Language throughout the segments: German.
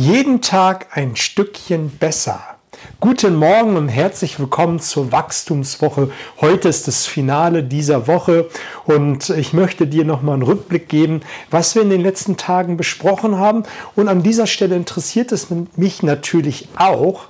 Jeden Tag ein Stückchen besser. Guten Morgen und herzlich willkommen zur Wachstumswoche. Heute ist das Finale dieser Woche und ich möchte dir nochmal einen Rückblick geben, was wir in den letzten Tagen besprochen haben. Und an dieser Stelle interessiert es mich natürlich auch,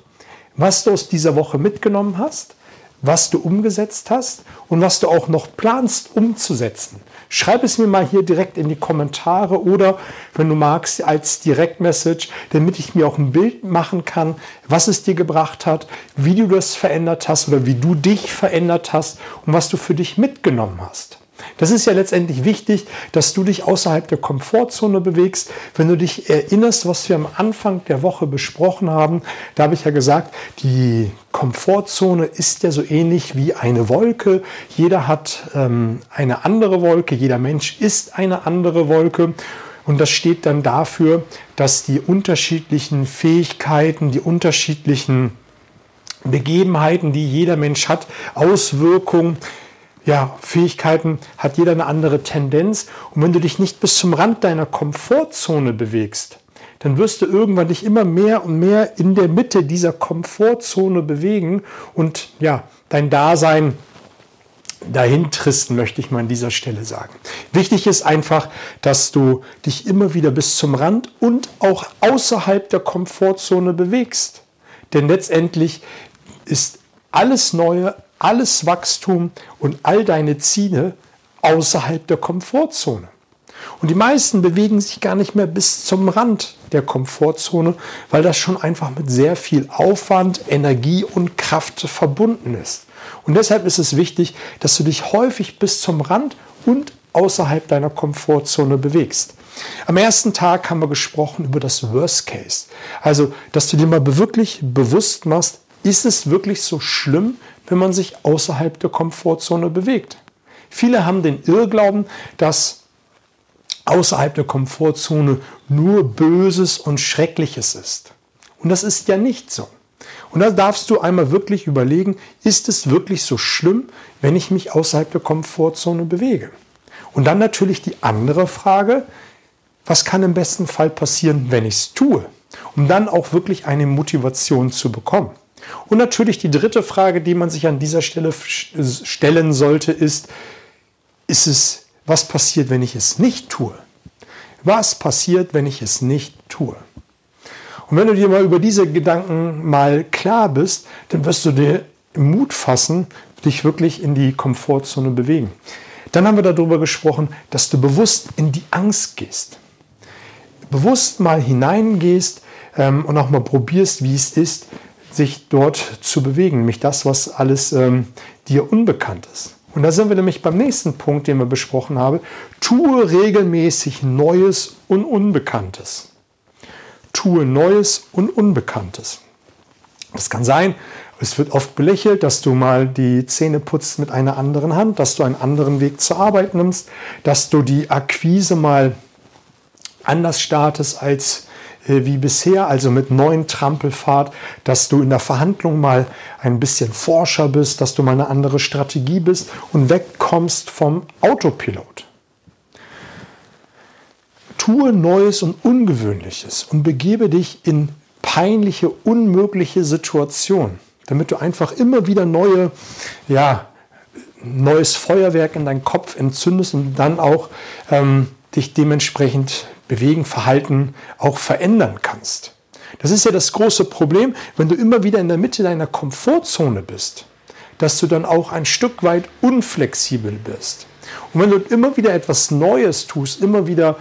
was du aus dieser Woche mitgenommen hast, was du umgesetzt hast und was du auch noch planst umzusetzen. Schreib es mir mal hier direkt in die Kommentare oder wenn du magst als Direktmessage, damit ich mir auch ein Bild machen kann, was es dir gebracht hat, wie du das verändert hast oder wie du dich verändert hast und was du für dich mitgenommen hast. Das ist ja letztendlich wichtig, dass du dich außerhalb der Komfortzone bewegst. Wenn du dich erinnerst, was wir am Anfang der Woche besprochen haben, da habe ich ja gesagt, die Komfortzone ist ja so ähnlich wie eine Wolke. Jeder hat ähm, eine andere Wolke, jeder Mensch ist eine andere Wolke. Und das steht dann dafür, dass die unterschiedlichen Fähigkeiten, die unterschiedlichen Begebenheiten, die jeder Mensch hat, Auswirkungen ja, Fähigkeiten hat jeder eine andere Tendenz. Und wenn du dich nicht bis zum Rand deiner Komfortzone bewegst, dann wirst du irgendwann dich immer mehr und mehr in der Mitte dieser Komfortzone bewegen und ja, dein Dasein dahin tristen, möchte ich mal an dieser Stelle sagen. Wichtig ist einfach, dass du dich immer wieder bis zum Rand und auch außerhalb der Komfortzone bewegst. Denn letztendlich ist alles Neue, alles Wachstum und all deine Ziele außerhalb der Komfortzone. Und die meisten bewegen sich gar nicht mehr bis zum Rand der Komfortzone, weil das schon einfach mit sehr viel Aufwand, Energie und Kraft verbunden ist. Und deshalb ist es wichtig, dass du dich häufig bis zum Rand und außerhalb deiner Komfortzone bewegst. Am ersten Tag haben wir gesprochen über das Worst Case. Also, dass du dir mal wirklich bewusst machst, ist es wirklich so schlimm, wenn man sich außerhalb der Komfortzone bewegt. Viele haben den Irrglauben, dass außerhalb der Komfortzone nur Böses und Schreckliches ist. Und das ist ja nicht so. Und da darfst du einmal wirklich überlegen, ist es wirklich so schlimm, wenn ich mich außerhalb der Komfortzone bewege? Und dann natürlich die andere Frage, was kann im besten Fall passieren, wenn ich es tue? Um dann auch wirklich eine Motivation zu bekommen. Und natürlich die dritte Frage, die man sich an dieser Stelle stellen sollte, ist, ist es, was passiert, wenn ich es nicht tue? Was passiert, wenn ich es nicht tue? Und wenn du dir mal über diese Gedanken mal klar bist, dann wirst du dir Mut fassen, dich wirklich in die Komfortzone bewegen. Dann haben wir darüber gesprochen, dass du bewusst in die Angst gehst. Bewusst mal hineingehst ähm, und auch mal probierst, wie es ist, sich dort zu bewegen, nämlich das, was alles ähm, dir unbekannt ist. Und da sind wir nämlich beim nächsten Punkt, den wir besprochen haben. Tue regelmäßig Neues und Unbekanntes. Tue Neues und Unbekanntes. Das kann sein, es wird oft belächelt, dass du mal die Zähne putzt mit einer anderen Hand, dass du einen anderen Weg zur Arbeit nimmst, dass du die Akquise mal anders startest als wie bisher, also mit neuen Trampelfahrt, dass du in der Verhandlung mal ein bisschen forscher bist, dass du mal eine andere Strategie bist und wegkommst vom Autopilot. Tue Neues und Ungewöhnliches und begebe dich in peinliche, unmögliche Situationen, damit du einfach immer wieder neue, ja, neues Feuerwerk in deinen Kopf entzündest und dann auch ähm, dich dementsprechend bewegen, Verhalten auch verändern kannst. Das ist ja das große Problem, wenn du immer wieder in der Mitte deiner Komfortzone bist, dass du dann auch ein Stück weit unflexibel bist. Und wenn du immer wieder etwas Neues tust, immer wieder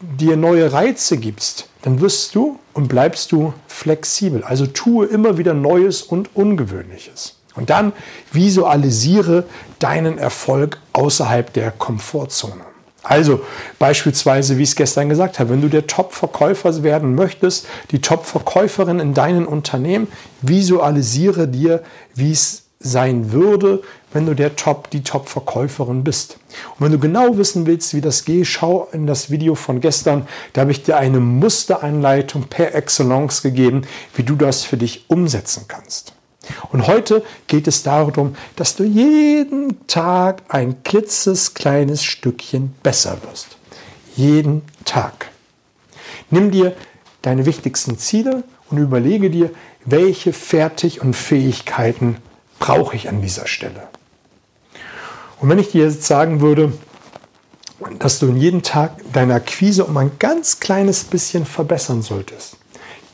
dir neue Reize gibst, dann wirst du und bleibst du flexibel. Also tue immer wieder Neues und Ungewöhnliches. Und dann visualisiere deinen Erfolg außerhalb der Komfortzone. Also beispielsweise, wie ich es gestern gesagt habe, wenn du der Top-Verkäufer werden möchtest, die Top-Verkäuferin in deinem Unternehmen, visualisiere dir, wie es sein würde, wenn du der Top, die Top-Verkäuferin bist. Und wenn du genau wissen willst, wie das geht, schau in das Video von gestern. Da habe ich dir eine Musteranleitung per Excellence gegeben, wie du das für dich umsetzen kannst. Und heute geht es darum, dass du jeden Tag ein klitzes Stückchen besser wirst. Jeden Tag. Nimm dir deine wichtigsten Ziele und überlege dir, welche Fertig- und Fähigkeiten brauche ich an dieser Stelle. Und wenn ich dir jetzt sagen würde, dass du in jedem Tag deine Akquise um ein ganz kleines bisschen verbessern solltest,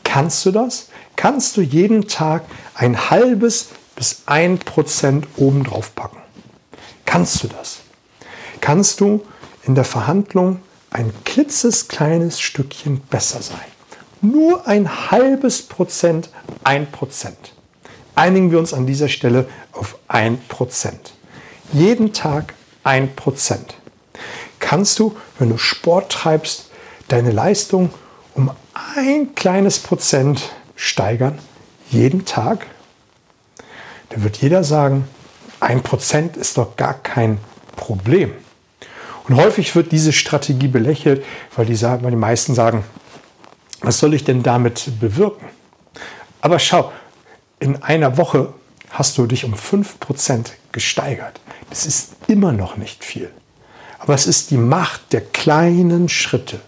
kannst du das? Kannst du jeden Tag ein halbes bis ein Prozent obendrauf packen? Kannst du das? Kannst du in der Verhandlung ein klitzekleines Stückchen besser sein? Nur ein halbes Prozent, ein Prozent. Einigen wir uns an dieser Stelle auf ein Prozent. Jeden Tag ein Prozent. Kannst du, wenn du Sport treibst, deine Leistung um ein kleines Prozent steigern? Jeden Tag? Da wird jeder sagen, ein Prozent ist doch gar kein Problem. Und häufig wird diese Strategie belächelt, weil die, weil die meisten sagen, was soll ich denn damit bewirken? Aber schau, in einer Woche hast du dich um 5% gesteigert. Das ist immer noch nicht viel. Aber es ist die Macht der kleinen Schritte.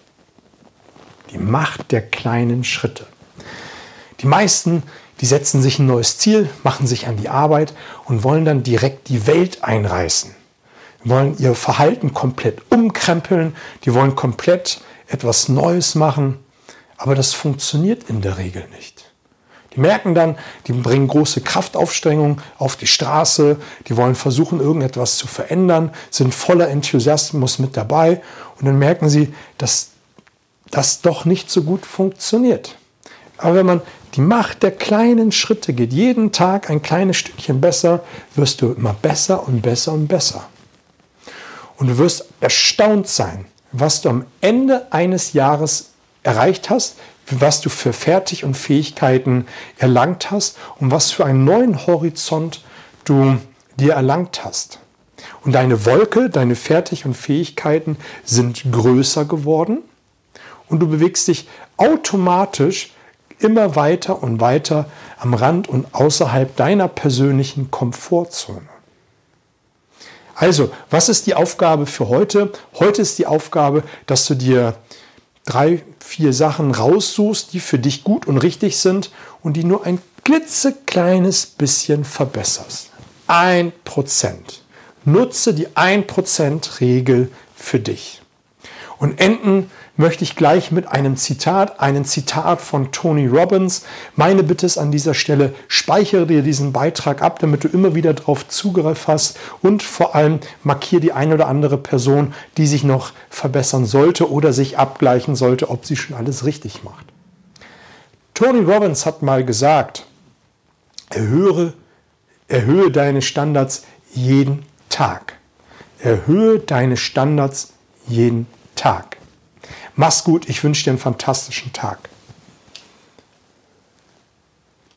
Die Macht der kleinen Schritte. Die meisten, die setzen sich ein neues Ziel, machen sich an die Arbeit und wollen dann direkt die Welt einreißen. Wollen ihr Verhalten komplett umkrempeln, die wollen komplett etwas Neues machen, aber das funktioniert in der Regel nicht. Die merken dann, die bringen große Kraftaufstrengung auf die Straße, die wollen versuchen, irgendetwas zu verändern, sind voller Enthusiasmus mit dabei und dann merken sie, dass das doch nicht so gut funktioniert. Aber wenn man die Macht der kleinen Schritte geht, jeden Tag ein kleines Stückchen besser, wirst du immer besser und besser und besser. Und du wirst erstaunt sein, was du am Ende eines Jahres erreicht hast, was du für Fertig und Fähigkeiten erlangt hast und was für einen neuen Horizont du dir erlangt hast. Und deine Wolke, deine Fertig und Fähigkeiten sind größer geworden und du bewegst dich automatisch immer weiter und weiter am Rand und außerhalb deiner persönlichen Komfortzone. Also, was ist die Aufgabe für heute? Heute ist die Aufgabe, dass du dir drei, vier Sachen raussuchst, die für dich gut und richtig sind und die nur ein klitzekleines bisschen verbesserst. Ein Prozent. Nutze die 1%-Regel für dich. Und enden möchte ich gleich mit einem Zitat, einem Zitat von Tony Robbins. Meine Bitte ist an dieser Stelle, speichere dir diesen Beitrag ab, damit du immer wieder darauf Zugriff hast und vor allem markiere die eine oder andere Person, die sich noch verbessern sollte oder sich abgleichen sollte, ob sie schon alles richtig macht. Tony Robbins hat mal gesagt, erhöhe, erhöhe deine Standards jeden Tag. Erhöhe deine Standards jeden Tag. Mach's gut, ich wünsche dir einen fantastischen Tag.